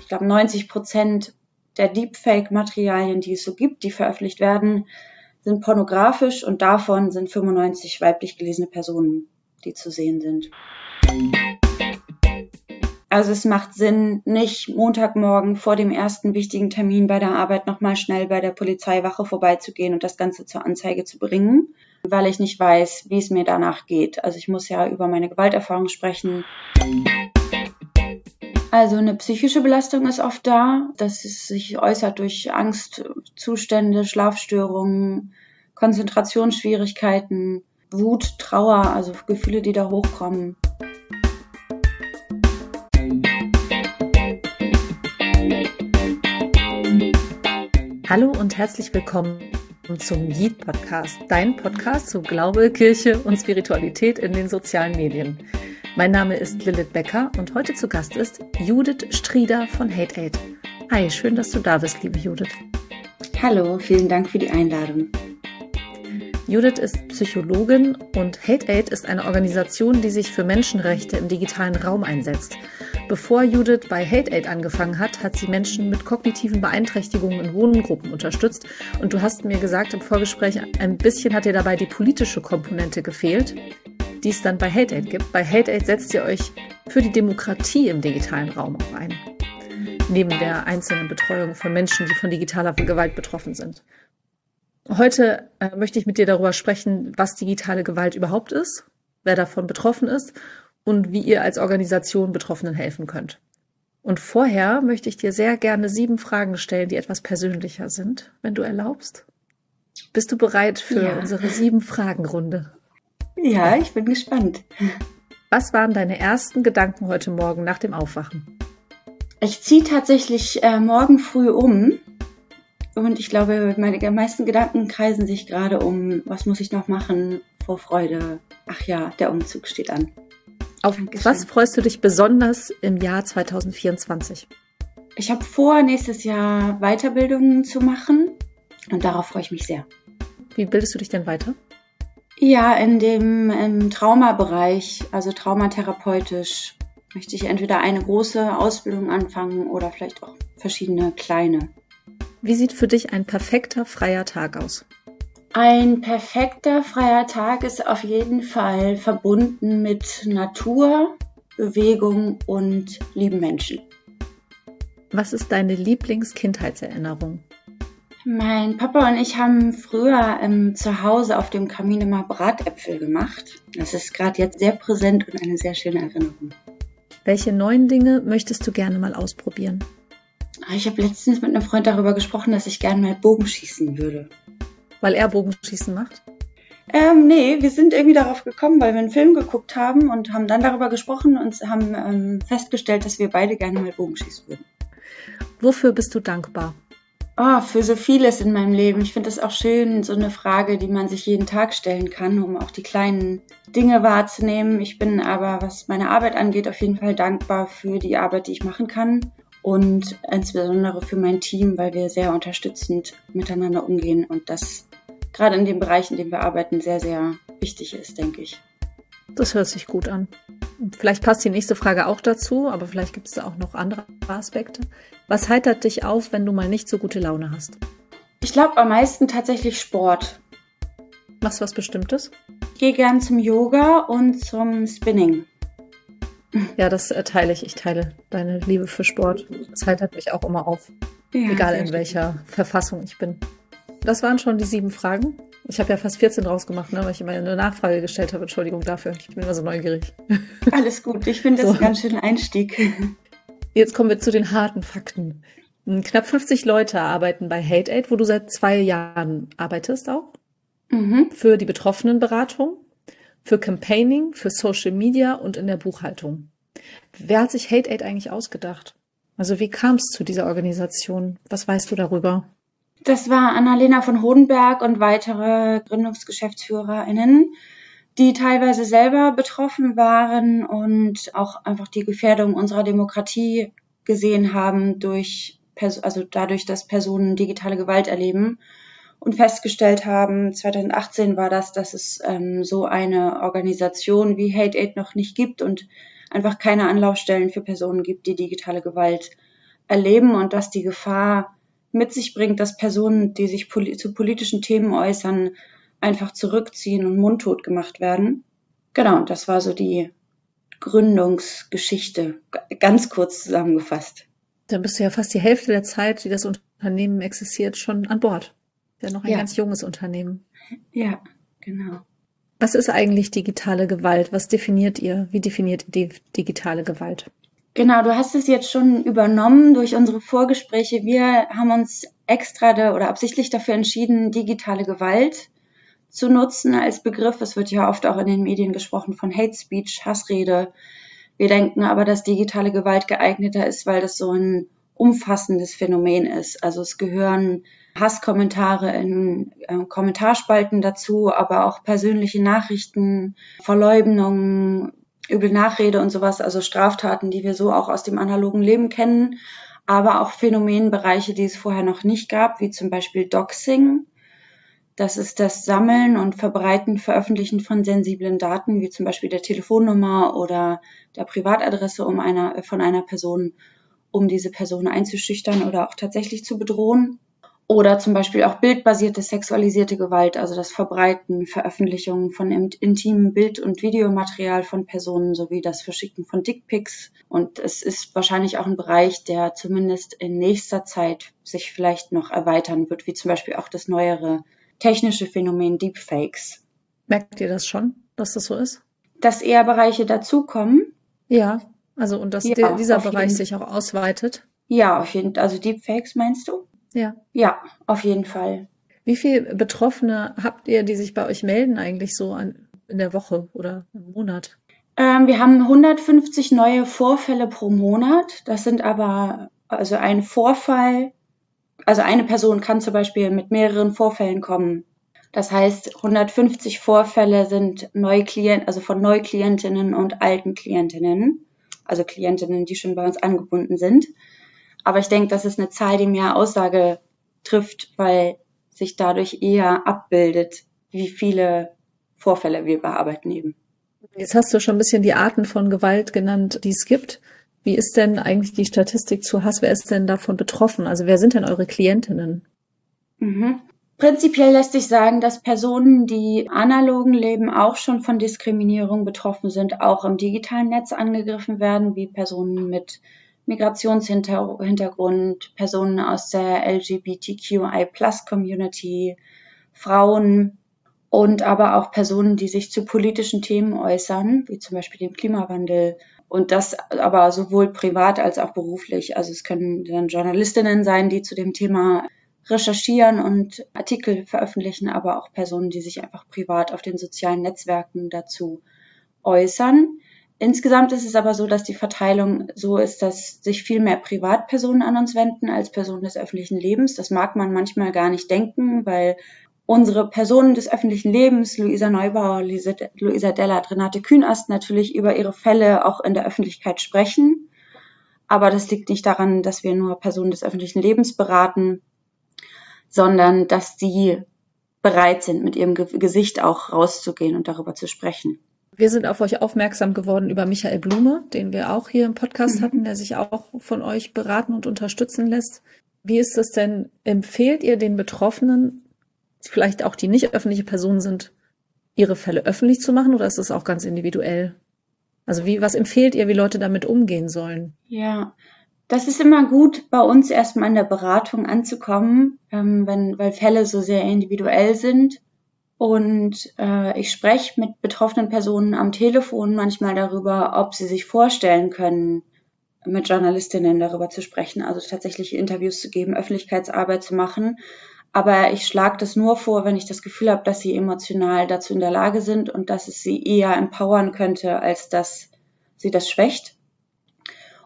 Ich glaube, 90 Prozent der Deepfake-Materialien, die es so gibt, die veröffentlicht werden, sind pornografisch und davon sind 95 weiblich gelesene Personen, die zu sehen sind. Also es macht Sinn, nicht Montagmorgen vor dem ersten wichtigen Termin bei der Arbeit nochmal schnell bei der Polizeiwache vorbeizugehen und das Ganze zur Anzeige zu bringen, weil ich nicht weiß, wie es mir danach geht. Also ich muss ja über meine Gewalterfahrung sprechen. Also eine psychische Belastung ist oft da, dass es sich äußert durch Angstzustände, Schlafstörungen, Konzentrationsschwierigkeiten, Wut, Trauer, also Gefühle, die da hochkommen. Hallo und herzlich willkommen zum Yeet Podcast, dein Podcast zu Glaube, Kirche und Spiritualität in den sozialen Medien. Mein Name ist Lilith Becker und heute zu Gast ist Judith Strieder von Hate Aid. Hi, schön, dass du da bist, liebe Judith. Hallo, vielen Dank für die Einladung. Judith ist Psychologin und Hate Aid ist eine Organisation, die sich für Menschenrechte im digitalen Raum einsetzt. Bevor Judith bei Hate Aid angefangen hat, hat sie Menschen mit kognitiven Beeinträchtigungen in Wohngruppen unterstützt. Und du hast mir gesagt im Vorgespräch, ein bisschen hat dir dabei die politische Komponente gefehlt die es dann bei Hate Aid gibt. Bei Hate Aid setzt ihr euch für die Demokratie im digitalen Raum auch ein. Neben der einzelnen Betreuung von Menschen, die von digitaler Gewalt betroffen sind. Heute äh, möchte ich mit dir darüber sprechen, was digitale Gewalt überhaupt ist, wer davon betroffen ist und wie ihr als Organisation Betroffenen helfen könnt. Und vorher möchte ich dir sehr gerne sieben Fragen stellen, die etwas persönlicher sind, wenn du erlaubst. Bist du bereit für ja. unsere sieben Fragenrunde? Ja, ich bin gespannt. Was waren deine ersten Gedanken heute Morgen nach dem Aufwachen? Ich ziehe tatsächlich äh, morgen früh um. Und ich glaube, meine meisten Gedanken kreisen sich gerade um, was muss ich noch machen vor Freude. Ach ja, der Umzug steht an. Auf Dankeschön. was freust du dich besonders im Jahr 2024? Ich habe vor, nächstes Jahr Weiterbildungen zu machen und darauf freue ich mich sehr. Wie bildest du dich denn weiter? Ja, in dem im Traumabereich, also traumatherapeutisch, möchte ich entweder eine große Ausbildung anfangen oder vielleicht auch verschiedene kleine. Wie sieht für dich ein perfekter freier Tag aus? Ein perfekter freier Tag ist auf jeden Fall verbunden mit Natur, Bewegung und lieben Menschen. Was ist deine Lieblingskindheitserinnerung? Mein Papa und ich haben früher ähm, zu Hause auf dem Kamin immer Bratäpfel gemacht. Das ist gerade jetzt sehr präsent und eine sehr schöne Erinnerung. Welche neuen Dinge möchtest du gerne mal ausprobieren? Ah, ich habe letztens mit einem Freund darüber gesprochen, dass ich gerne mal Bogenschießen würde. Weil er Bogenschießen macht? Ähm, nee, wir sind irgendwie darauf gekommen, weil wir einen Film geguckt haben und haben dann darüber gesprochen und haben ähm, festgestellt, dass wir beide gerne mal Bogenschießen würden. Wofür bist du dankbar? Oh, für so vieles in meinem Leben. Ich finde es auch schön, so eine Frage, die man sich jeden Tag stellen kann, um auch die kleinen Dinge wahrzunehmen. Ich bin aber, was meine Arbeit angeht, auf jeden Fall dankbar für die Arbeit, die ich machen kann und insbesondere für mein Team, weil wir sehr unterstützend miteinander umgehen und das gerade in dem Bereich, in dem wir arbeiten, sehr, sehr wichtig ist, denke ich. Das hört sich gut an. Vielleicht passt die nächste Frage auch dazu, aber vielleicht gibt es da auch noch andere Aspekte. Was heitert dich auf, wenn du mal nicht so gute Laune hast? Ich glaube am meisten tatsächlich Sport. Machst du was Bestimmtes? Ich gehe gern zum Yoga und zum Spinning. Ja, das äh, teile ich. Ich teile deine Liebe für Sport. Das heitert mich auch immer auf. Ja, egal in welcher Verfassung ich bin. Das waren schon die sieben Fragen. Ich habe ja fast 14 rausgemacht, ne, weil ich immer eine Nachfrage gestellt habe. Entschuldigung dafür. Ich bin immer so neugierig. Alles gut. Ich finde das so. ein ganz schöner Einstieg. Jetzt kommen wir zu den harten Fakten. Knapp 50 Leute arbeiten bei Hate Aid, wo du seit zwei Jahren arbeitest auch. Mhm. Für die Betroffenenberatung, für Campaigning, für Social Media und in der Buchhaltung. Wer hat sich Hate Aid eigentlich ausgedacht? Also wie kam es zu dieser Organisation? Was weißt du darüber? Das war Annalena von Hodenberg und weitere GründungsgeschäftsführerInnen, die teilweise selber betroffen waren und auch einfach die Gefährdung unserer Demokratie gesehen haben durch, also dadurch, dass Personen digitale Gewalt erleben und festgestellt haben, 2018 war das, dass es ähm, so eine Organisation wie Hate Aid noch nicht gibt und einfach keine Anlaufstellen für Personen gibt, die digitale Gewalt erleben und dass die Gefahr mit sich bringt, dass Personen, die sich poli zu politischen Themen äußern, einfach zurückziehen und mundtot gemacht werden. Genau, und das war so die Gründungsgeschichte, ganz kurz zusammengefasst. Dann bist du ja fast die Hälfte der Zeit, die das Unternehmen existiert, schon an Bord. Ja, noch ein ja. ganz junges Unternehmen. Ja, genau. Was ist eigentlich digitale Gewalt? Was definiert ihr? Wie definiert ihr digitale Gewalt? Genau, du hast es jetzt schon übernommen durch unsere Vorgespräche. Wir haben uns extra de, oder absichtlich dafür entschieden, digitale Gewalt zu nutzen als Begriff. Es wird ja oft auch in den Medien gesprochen von Hate Speech, Hassrede. Wir denken aber, dass digitale Gewalt geeigneter ist, weil das so ein umfassendes Phänomen ist. Also es gehören Hasskommentare in äh, Kommentarspalten dazu, aber auch persönliche Nachrichten, Verleumdungen, üble Nachrede und sowas, also Straftaten, die wir so auch aus dem analogen Leben kennen, aber auch Phänomenbereiche, die es vorher noch nicht gab, wie zum Beispiel Doxing. Das ist das Sammeln und Verbreiten, Veröffentlichen von sensiblen Daten, wie zum Beispiel der Telefonnummer oder der Privatadresse um einer, von einer Person, um diese Person einzuschüchtern oder auch tatsächlich zu bedrohen. Oder zum Beispiel auch bildbasierte sexualisierte Gewalt, also das Verbreiten, Veröffentlichungen von intimem Bild- und Videomaterial von Personen sowie das Verschicken von Dickpics. Und es ist wahrscheinlich auch ein Bereich, der zumindest in nächster Zeit sich vielleicht noch erweitern wird, wie zum Beispiel auch das neuere technische Phänomen Deepfakes. Merkt ihr das schon, dass das so ist? Dass eher Bereiche dazukommen? Ja, also und dass ja, dieser Bereich sich auch ausweitet? Ja, auf jeden Fall. Also Deepfakes meinst du? Ja. Ja, auf jeden Fall. Wie viele Betroffene habt ihr, die sich bei euch melden eigentlich so an, in der Woche oder im Monat? Ähm, wir haben 150 neue Vorfälle pro Monat. Das sind aber, also ein Vorfall, also eine Person kann zum Beispiel mit mehreren Vorfällen kommen. Das heißt, 150 Vorfälle sind Neuklienten, also von Neuklientinnen und alten Klientinnen, also Klientinnen, die schon bei uns angebunden sind. Aber ich denke, das ist eine Zahl, die mehr Aussage trifft, weil sich dadurch eher abbildet, wie viele Vorfälle wir bearbeiten eben. Jetzt hast du schon ein bisschen die Arten von Gewalt genannt, die es gibt. Wie ist denn eigentlich die Statistik zu Hass? Wer ist denn davon betroffen? Also wer sind denn eure Klientinnen? Mhm. Prinzipiell lässt sich sagen, dass Personen, die analogen Leben auch schon von Diskriminierung betroffen sind, auch im digitalen Netz angegriffen werden, wie Personen mit Migrationshintergrund, Personen aus der LGBTQI-Plus-Community, Frauen und aber auch Personen, die sich zu politischen Themen äußern, wie zum Beispiel dem Klimawandel. Und das aber sowohl privat als auch beruflich. Also es können dann Journalistinnen sein, die zu dem Thema recherchieren und Artikel veröffentlichen, aber auch Personen, die sich einfach privat auf den sozialen Netzwerken dazu äußern. Insgesamt ist es aber so, dass die Verteilung so ist, dass sich viel mehr Privatpersonen an uns wenden als Personen des öffentlichen Lebens. Das mag man manchmal gar nicht denken, weil unsere Personen des öffentlichen Lebens, Luisa Neubauer, Luisa Dellert, Renate Kühnast, natürlich über ihre Fälle auch in der Öffentlichkeit sprechen. Aber das liegt nicht daran, dass wir nur Personen des öffentlichen Lebens beraten, sondern dass sie bereit sind, mit ihrem Gesicht auch rauszugehen und darüber zu sprechen. Wir sind auf euch aufmerksam geworden über Michael Blume, den wir auch hier im Podcast mhm. hatten, der sich auch von euch beraten und unterstützen lässt. Wie ist es denn? Empfehlt ihr den Betroffenen, vielleicht auch die nicht öffentliche Personen sind, ihre Fälle öffentlich zu machen oder ist es auch ganz individuell? Also wie, was empfehlt ihr, wie Leute damit umgehen sollen? Ja, das ist immer gut, bei uns erstmal in der Beratung anzukommen, ähm, wenn, weil Fälle so sehr individuell sind und äh, ich spreche mit betroffenen Personen am Telefon manchmal darüber, ob sie sich vorstellen können, mit Journalistinnen darüber zu sprechen, also tatsächlich Interviews zu geben, Öffentlichkeitsarbeit zu machen. Aber ich schlage das nur vor, wenn ich das Gefühl habe, dass sie emotional dazu in der Lage sind und dass es sie eher empowern könnte, als dass sie das schwächt.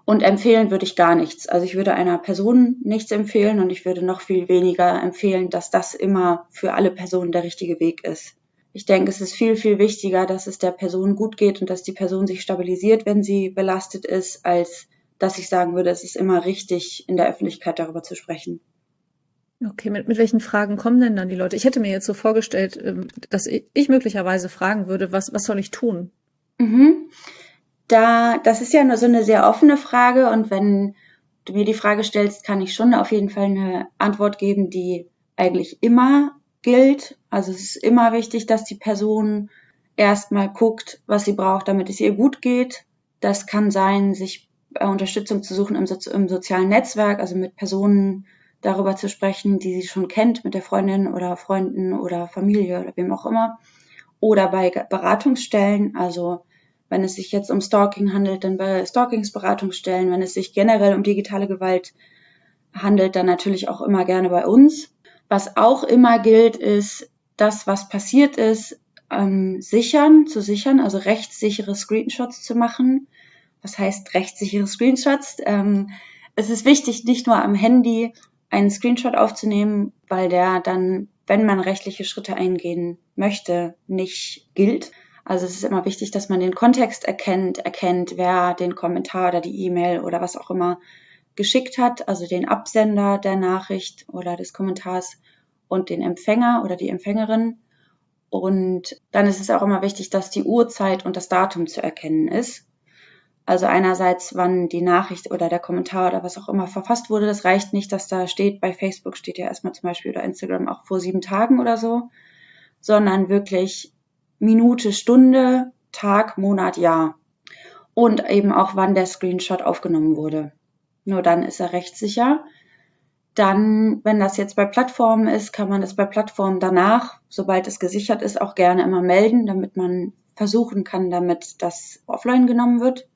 Und empfehlen würde ich gar nichts. Also ich würde einer Person nichts empfehlen und ich würde noch viel weniger empfehlen, dass das immer für alle Personen der richtige Weg ist. Ich denke, es ist viel, viel wichtiger, dass es der Person gut geht und dass die Person sich stabilisiert, wenn sie belastet ist, als dass ich sagen würde, es ist immer richtig, in der Öffentlichkeit darüber zu sprechen. Okay, mit, mit welchen Fragen kommen denn dann die Leute? Ich hätte mir jetzt so vorgestellt, ähm, dass ich möglicherweise fragen würde, was, was soll ich tun? Mhm. Da, das ist ja nur so eine sehr offene Frage und wenn du mir die Frage stellst, kann ich schon auf jeden Fall eine Antwort geben, die eigentlich immer gilt. Also es ist immer wichtig, dass die Person erstmal guckt, was sie braucht, damit es ihr gut geht. Das kann sein, sich äh, Unterstützung zu suchen im, so im sozialen Netzwerk, also mit Personen darüber zu sprechen, die sie schon kennt, mit der Freundin oder Freunden oder Familie oder wem auch immer. Oder bei Beratungsstellen, also wenn es sich jetzt um Stalking handelt, dann bei Stalkingsberatungsstellen. Wenn es sich generell um digitale Gewalt handelt, dann natürlich auch immer gerne bei uns. Was auch immer gilt, ist, das, was passiert ist, ähm, sichern, zu sichern, also rechtssichere Screenshots zu machen. Was heißt rechtssichere Screenshots? Ähm, es ist wichtig, nicht nur am Handy einen Screenshot aufzunehmen, weil der dann, wenn man rechtliche Schritte eingehen möchte, nicht gilt, also es ist immer wichtig, dass man den Kontext erkennt, erkennt, wer den Kommentar oder die E-Mail oder was auch immer geschickt hat, also den Absender der Nachricht oder des Kommentars und den Empfänger oder die Empfängerin. Und dann ist es auch immer wichtig, dass die Uhrzeit und das Datum zu erkennen ist. Also einerseits, wann die Nachricht oder der Kommentar oder was auch immer verfasst wurde. Das reicht nicht, dass da steht, bei Facebook steht ja erstmal zum Beispiel oder Instagram auch vor sieben Tagen oder so, sondern wirklich Minute, Stunde, Tag, Monat, Jahr. Und eben auch, wann der Screenshot aufgenommen wurde. Nur dann ist er rechtssicher. Dann, wenn das jetzt bei Plattformen ist, kann man das bei Plattformen danach, sobald es gesichert ist, auch gerne immer melden, damit man versuchen kann, damit das offline genommen wird.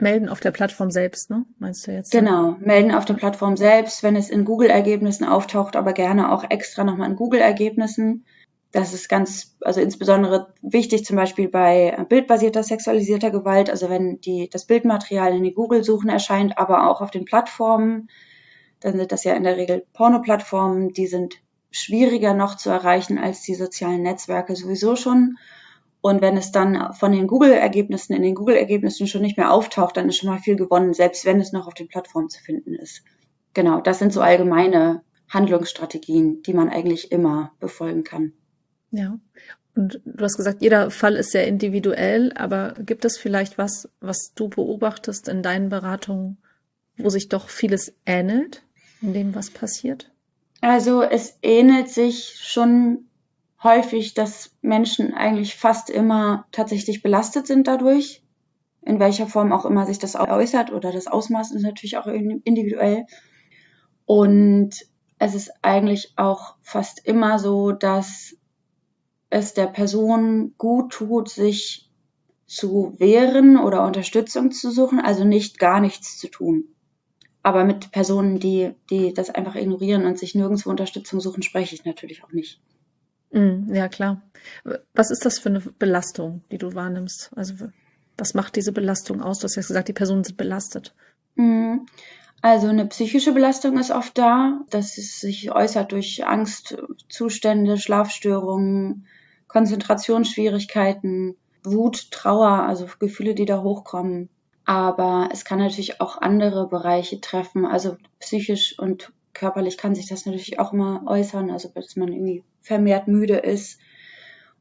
Melden auf der Plattform selbst, ne? Meinst du jetzt? Genau, melden auf der Plattform selbst, wenn es in Google-Ergebnissen auftaucht, aber gerne auch extra nochmal in Google-Ergebnissen das ist ganz, also insbesondere wichtig zum Beispiel bei bildbasierter sexualisierter Gewalt, also wenn die, das Bildmaterial in den Google-Suchen erscheint, aber auch auf den Plattformen, dann sind das ja in der Regel Porno-Plattformen, die sind schwieriger noch zu erreichen als die sozialen Netzwerke sowieso schon. Und wenn es dann von den Google-Ergebnissen in den Google-Ergebnissen schon nicht mehr auftaucht, dann ist schon mal viel gewonnen, selbst wenn es noch auf den Plattformen zu finden ist. Genau, das sind so allgemeine Handlungsstrategien, die man eigentlich immer befolgen kann. Ja. Und du hast gesagt, jeder Fall ist sehr individuell, aber gibt es vielleicht was, was du beobachtest in deinen Beratungen, wo sich doch vieles ähnelt in dem, was passiert? Also es ähnelt sich schon häufig, dass Menschen eigentlich fast immer tatsächlich belastet sind dadurch, in welcher Form auch immer sich das äußert oder das Ausmaß ist natürlich auch individuell. Und es ist eigentlich auch fast immer so, dass es der Person gut tut, sich zu wehren oder Unterstützung zu suchen, also nicht gar nichts zu tun. Aber mit Personen, die, die das einfach ignorieren und sich nirgendwo Unterstützung suchen, spreche ich natürlich auch nicht. Mm, ja, klar. Was ist das für eine Belastung, die du wahrnimmst? Also, was macht diese Belastung aus? Du hast ja gesagt, die Personen sind belastet. Mm, also eine psychische Belastung ist oft da, dass es sich äußert durch Angstzustände, Schlafstörungen, Konzentrationsschwierigkeiten, Wut, Trauer, also Gefühle, die da hochkommen. Aber es kann natürlich auch andere Bereiche treffen. Also psychisch und körperlich kann sich das natürlich auch immer äußern. Also dass man irgendwie vermehrt müde ist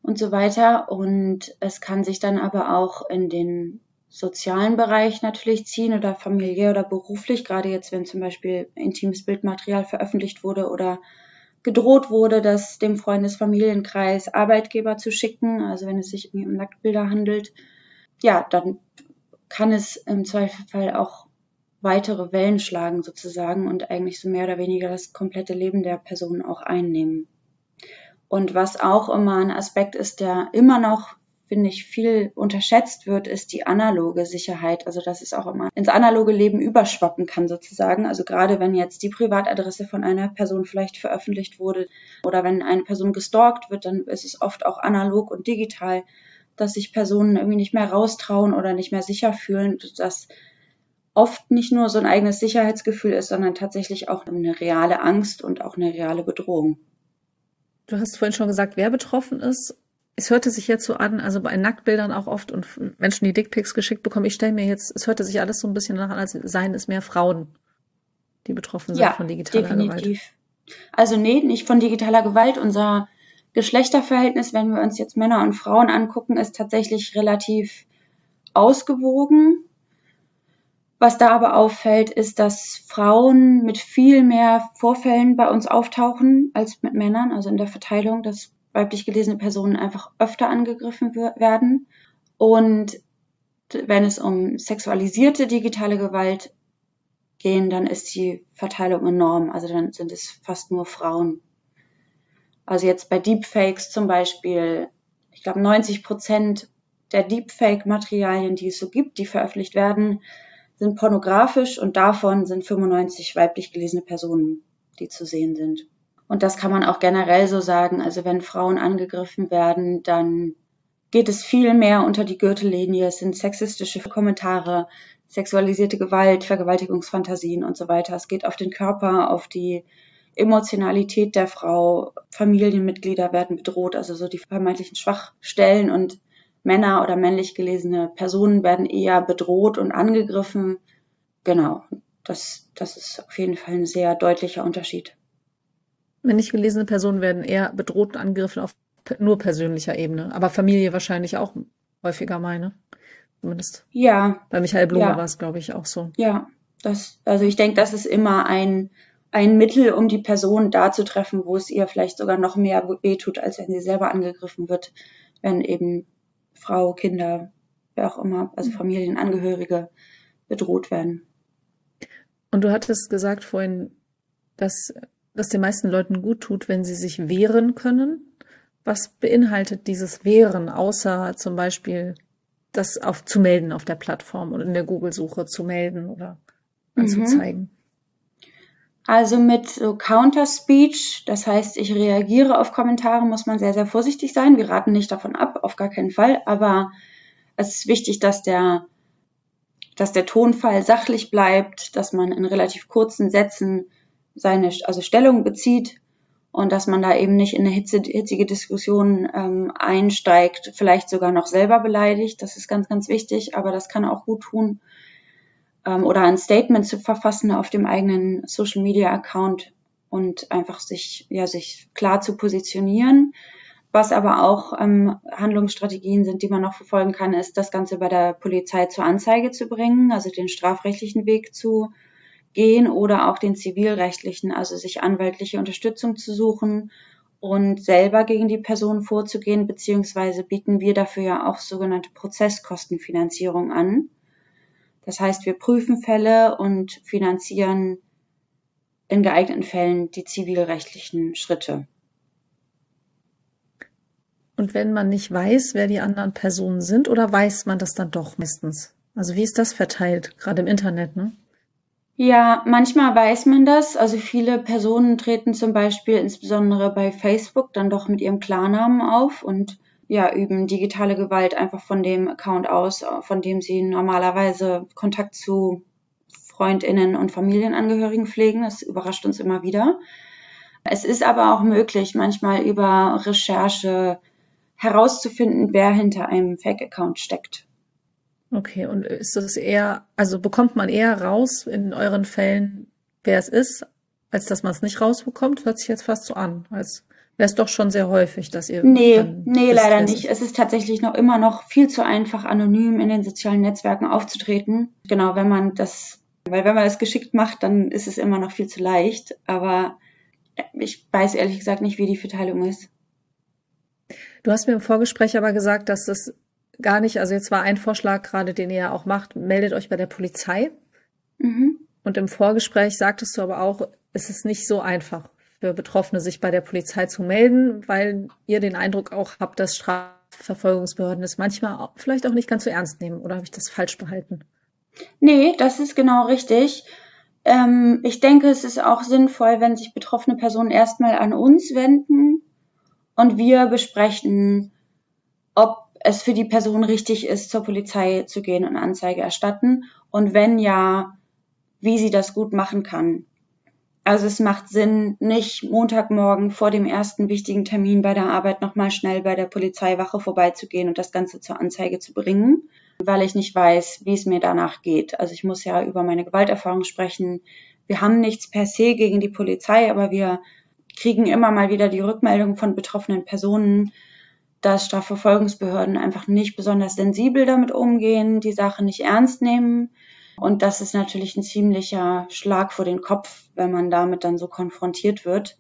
und so weiter. Und es kann sich dann aber auch in den sozialen Bereich natürlich ziehen oder familiär oder beruflich, gerade jetzt, wenn zum Beispiel intimes Bildmaterial veröffentlicht wurde oder gedroht wurde, das dem Freundesfamilienkreis Arbeitgeber zu schicken, also wenn es sich irgendwie um Nacktbilder handelt, ja, dann kann es im Zweifelfall auch weitere Wellen schlagen sozusagen und eigentlich so mehr oder weniger das komplette Leben der Person auch einnehmen. Und was auch immer ein Aspekt ist, der immer noch finde ich, viel unterschätzt wird, ist die analoge Sicherheit. Also dass es auch immer ins analoge Leben überschwappen kann sozusagen. Also gerade wenn jetzt die Privatadresse von einer Person vielleicht veröffentlicht wurde oder wenn eine Person gestalkt wird, dann ist es oft auch analog und digital, dass sich Personen irgendwie nicht mehr raustrauen oder nicht mehr sicher fühlen, dass oft nicht nur so ein eigenes Sicherheitsgefühl ist, sondern tatsächlich auch eine reale Angst und auch eine reale Bedrohung. Du hast vorhin schon gesagt, wer betroffen ist es hörte sich jetzt so an, also bei Nacktbildern auch oft und Menschen, die Dickpics geschickt bekommen, ich stelle mir jetzt, es hörte sich alles so ein bisschen danach an, als seien es mehr Frauen, die betroffen sind ja, von digitaler definitiv. Gewalt. Also nee, nicht von digitaler Gewalt. Unser Geschlechterverhältnis, wenn wir uns jetzt Männer und Frauen angucken, ist tatsächlich relativ ausgewogen. Was da aber auffällt, ist, dass Frauen mit viel mehr Vorfällen bei uns auftauchen als mit Männern, also in der Verteilung, dass weiblich gelesene Personen einfach öfter angegriffen werden. Und wenn es um sexualisierte digitale Gewalt gehen, dann ist die Verteilung enorm. Also dann sind es fast nur Frauen. Also jetzt bei Deepfakes zum Beispiel, ich glaube 90 Prozent der Deepfake-Materialien, die es so gibt, die veröffentlicht werden, sind pornografisch und davon sind 95 weiblich gelesene Personen, die zu sehen sind. Und das kann man auch generell so sagen. Also wenn Frauen angegriffen werden, dann geht es viel mehr unter die Gürtellinie. Es sind sexistische Kommentare, sexualisierte Gewalt, Vergewaltigungsfantasien und so weiter. Es geht auf den Körper, auf die Emotionalität der Frau. Familienmitglieder werden bedroht, also so die vermeintlichen Schwachstellen und Männer oder männlich gelesene Personen werden eher bedroht und angegriffen. Genau, das, das ist auf jeden Fall ein sehr deutlicher Unterschied. Männlich gelesene Personen werden eher bedroht und angegriffen auf nur persönlicher Ebene, aber Familie wahrscheinlich auch häufiger meine. Zumindest. Ja. Bei Michael Blume ja. war es, glaube ich, auch so. Ja, das, also ich denke, das ist immer ein, ein Mittel, um die Person da zu treffen, wo es ihr vielleicht sogar noch mehr wehtut, als wenn sie selber angegriffen wird, wenn eben Frau, Kinder, wer auch immer, also Familienangehörige bedroht werden. Und du hattest gesagt vorhin, dass das den meisten Leuten gut tut, wenn sie sich wehren können. Was beinhaltet dieses Wehren, außer zum Beispiel das auf, zu melden auf der Plattform und in der Google-Suche zu melden oder anzuzeigen? Also mit so Counter-Speech, das heißt, ich reagiere auf Kommentare, muss man sehr, sehr vorsichtig sein. Wir raten nicht davon ab, auf gar keinen Fall. Aber es ist wichtig, dass der, dass der Tonfall sachlich bleibt, dass man in relativ kurzen Sätzen seine also Stellung bezieht und dass man da eben nicht in eine hitze, hitzige Diskussion ähm, einsteigt, vielleicht sogar noch selber beleidigt. Das ist ganz, ganz wichtig, aber das kann auch gut tun ähm, oder ein Statement zu verfassen auf dem eigenen Social Media Account und einfach sich, ja, sich klar zu positionieren. Was aber auch ähm, Handlungsstrategien sind, die man noch verfolgen kann, ist das Ganze bei der Polizei zur Anzeige zu bringen, also den strafrechtlichen Weg zu gehen oder auch den zivilrechtlichen, also sich anwaltliche Unterstützung zu suchen und selber gegen die Person vorzugehen, beziehungsweise bieten wir dafür ja auch sogenannte Prozesskostenfinanzierung an. Das heißt, wir prüfen Fälle und finanzieren in geeigneten Fällen die zivilrechtlichen Schritte. Und wenn man nicht weiß, wer die anderen Personen sind, oder weiß man das dann doch meistens? Also wie ist das verteilt, gerade im Internet, ne? Ja, manchmal weiß man das. Also viele Personen treten zum Beispiel insbesondere bei Facebook dann doch mit ihrem Klarnamen auf und ja, üben digitale Gewalt einfach von dem Account aus, von dem sie normalerweise Kontakt zu Freundinnen und Familienangehörigen pflegen. Das überrascht uns immer wieder. Es ist aber auch möglich, manchmal über Recherche herauszufinden, wer hinter einem Fake-Account steckt. Okay, und ist das eher, also bekommt man eher raus in euren Fällen, wer es ist, als dass man es nicht rausbekommt? Hört sich jetzt fast so an, als wäre es doch schon sehr häufig, dass ihr. Nee, nee, leider nicht. Es ist tatsächlich noch immer noch viel zu einfach, anonym in den sozialen Netzwerken aufzutreten. Genau, wenn man das, weil wenn man das geschickt macht, dann ist es immer noch viel zu leicht. Aber ich weiß ehrlich gesagt nicht, wie die Verteilung ist. Du hast mir im Vorgespräch aber gesagt, dass das gar nicht, also jetzt war ein Vorschlag gerade, den ihr ja auch macht, meldet euch bei der Polizei. Mhm. Und im Vorgespräch sagtest du aber auch, es ist nicht so einfach für Betroffene, sich bei der Polizei zu melden, weil ihr den Eindruck auch habt, dass Strafverfolgungsbehörden es manchmal vielleicht auch nicht ganz so ernst nehmen. Oder habe ich das falsch behalten? Nee, das ist genau richtig. Ähm, ich denke, es ist auch sinnvoll, wenn sich betroffene Personen erstmal an uns wenden und wir besprechen, ob es für die Person richtig ist, zur Polizei zu gehen und Anzeige erstatten und wenn ja, wie sie das gut machen kann. Also es macht Sinn, nicht Montagmorgen vor dem ersten wichtigen Termin bei der Arbeit nochmal schnell bei der Polizeiwache vorbeizugehen und das Ganze zur Anzeige zu bringen, weil ich nicht weiß, wie es mir danach geht. Also ich muss ja über meine Gewalterfahrung sprechen. Wir haben nichts per se gegen die Polizei, aber wir kriegen immer mal wieder die Rückmeldung von betroffenen Personen, dass Strafverfolgungsbehörden einfach nicht besonders sensibel damit umgehen, die Sache nicht ernst nehmen. Und das ist natürlich ein ziemlicher Schlag vor den Kopf, wenn man damit dann so konfrontiert wird.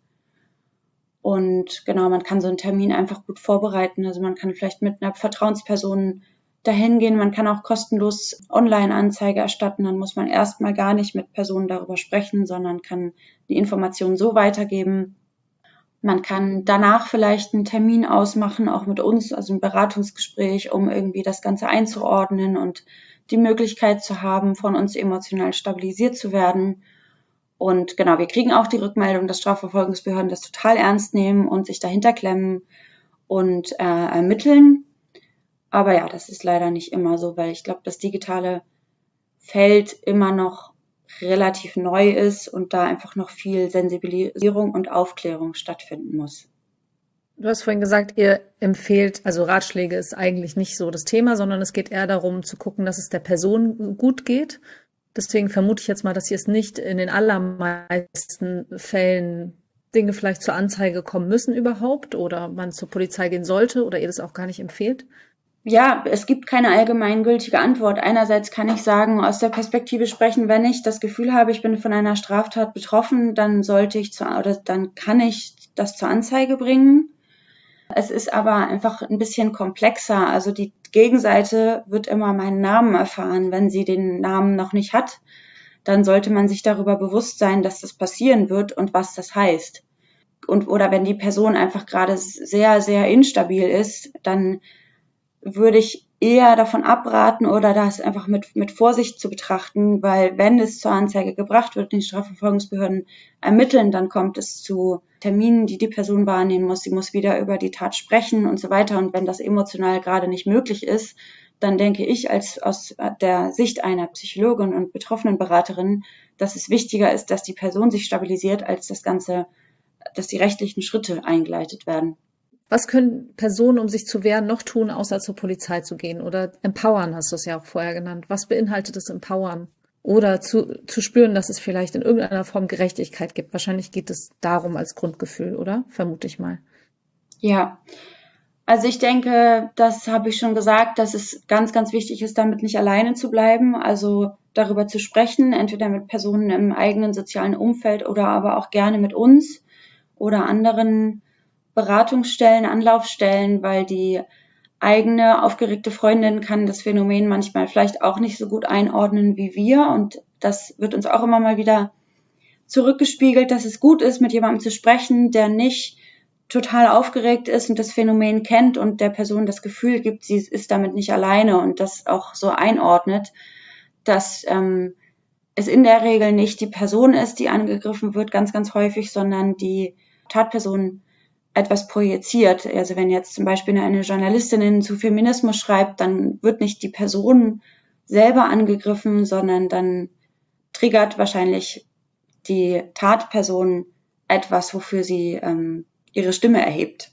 Und genau, man kann so einen Termin einfach gut vorbereiten. Also man kann vielleicht mit einer Vertrauensperson dahin gehen. Man kann auch kostenlos Online-Anzeige erstatten. Dann muss man erstmal gar nicht mit Personen darüber sprechen, sondern kann die Informationen so weitergeben. Man kann danach vielleicht einen Termin ausmachen, auch mit uns, also ein Beratungsgespräch, um irgendwie das Ganze einzuordnen und die Möglichkeit zu haben, von uns emotional stabilisiert zu werden. Und genau, wir kriegen auch die Rückmeldung, dass Strafverfolgungsbehörden das total ernst nehmen und sich dahinter klemmen und äh, ermitteln. Aber ja, das ist leider nicht immer so, weil ich glaube, das digitale Feld immer noch relativ neu ist und da einfach noch viel Sensibilisierung und Aufklärung stattfinden muss. Du hast vorhin gesagt, ihr empfehlt, also Ratschläge ist eigentlich nicht so das Thema, sondern es geht eher darum zu gucken, dass es der Person gut geht. Deswegen vermute ich jetzt mal, dass ihr es nicht in den allermeisten Fällen Dinge vielleicht zur Anzeige kommen müssen überhaupt oder man zur Polizei gehen sollte oder ihr das auch gar nicht empfehlt ja, es gibt keine allgemeingültige Antwort. Einerseits kann ich sagen, aus der Perspektive sprechen, wenn ich das Gefühl habe, ich bin von einer Straftat betroffen, dann sollte ich zu, oder dann kann ich das zur Anzeige bringen. Es ist aber einfach ein bisschen komplexer. Also die Gegenseite wird immer meinen Namen erfahren. Wenn sie den Namen noch nicht hat, dann sollte man sich darüber bewusst sein, dass das passieren wird und was das heißt. Und, oder wenn die Person einfach gerade sehr, sehr instabil ist, dann würde ich eher davon abraten oder das einfach mit, mit Vorsicht zu betrachten, weil wenn es zur Anzeige gebracht wird, die Strafverfolgungsbehörden ermitteln, dann kommt es zu Terminen, die die Person wahrnehmen muss. Sie muss wieder über die Tat sprechen und so weiter. Und wenn das emotional gerade nicht möglich ist, dann denke ich als aus der Sicht einer Psychologin und betroffenen Beraterin, dass es wichtiger ist, dass die Person sich stabilisiert, als das Ganze, dass die rechtlichen Schritte eingeleitet werden. Was können Personen, um sich zu wehren, noch tun, außer zur Polizei zu gehen? Oder empowern, hast du es ja auch vorher genannt. Was beinhaltet das Empowern? Oder zu, zu spüren, dass es vielleicht in irgendeiner Form Gerechtigkeit gibt. Wahrscheinlich geht es darum als Grundgefühl, oder? Vermute ich mal. Ja. Also ich denke, das habe ich schon gesagt, dass es ganz, ganz wichtig ist, damit nicht alleine zu bleiben. Also darüber zu sprechen, entweder mit Personen im eigenen sozialen Umfeld oder aber auch gerne mit uns oder anderen Beratungsstellen, Anlaufstellen, weil die eigene aufgeregte Freundin kann das Phänomen manchmal vielleicht auch nicht so gut einordnen wie wir. Und das wird uns auch immer mal wieder zurückgespiegelt, dass es gut ist, mit jemandem zu sprechen, der nicht total aufgeregt ist und das Phänomen kennt und der Person das Gefühl gibt, sie ist damit nicht alleine und das auch so einordnet, dass ähm, es in der Regel nicht die Person ist, die angegriffen wird, ganz, ganz häufig, sondern die Tatperson etwas projiziert. Also wenn jetzt zum Beispiel eine Journalistin zu Feminismus schreibt, dann wird nicht die Person selber angegriffen, sondern dann triggert wahrscheinlich die Tatperson etwas, wofür sie ähm, ihre Stimme erhebt.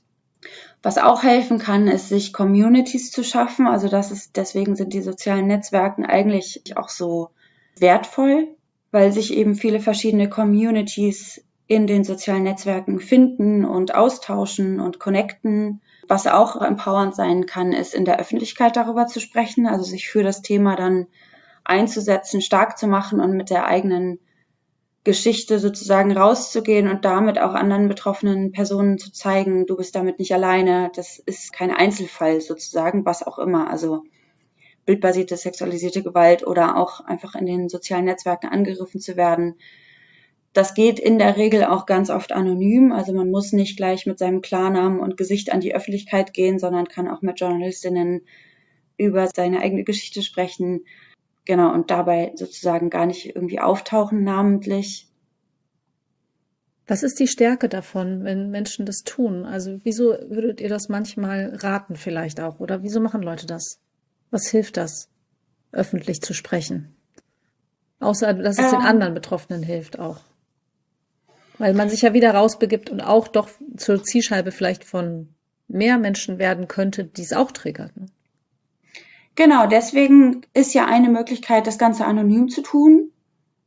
Was auch helfen kann, ist, sich Communities zu schaffen. Also das ist, deswegen sind die sozialen Netzwerken eigentlich auch so wertvoll, weil sich eben viele verschiedene Communities in den sozialen Netzwerken finden und austauschen und connecten. Was auch empowernd sein kann, ist in der Öffentlichkeit darüber zu sprechen, also sich für das Thema dann einzusetzen, stark zu machen und mit der eigenen Geschichte sozusagen rauszugehen und damit auch anderen betroffenen Personen zu zeigen, du bist damit nicht alleine, das ist kein Einzelfall sozusagen, was auch immer, also bildbasierte sexualisierte Gewalt oder auch einfach in den sozialen Netzwerken angegriffen zu werden, das geht in der Regel auch ganz oft anonym. Also man muss nicht gleich mit seinem Klarnamen und Gesicht an die Öffentlichkeit gehen, sondern kann auch mit Journalistinnen über seine eigene Geschichte sprechen. Genau, und dabei sozusagen gar nicht irgendwie auftauchen namentlich. Was ist die Stärke davon, wenn Menschen das tun? Also wieso würdet ihr das manchmal raten vielleicht auch? Oder wieso machen Leute das? Was hilft das, öffentlich zu sprechen? Außer, dass es ähm, den anderen Betroffenen hilft auch. Weil man sich ja wieder rausbegibt und auch doch zur Zielscheibe vielleicht von mehr Menschen werden könnte, die es auch triggert. Ne? Genau, deswegen ist ja eine Möglichkeit, das Ganze anonym zu tun.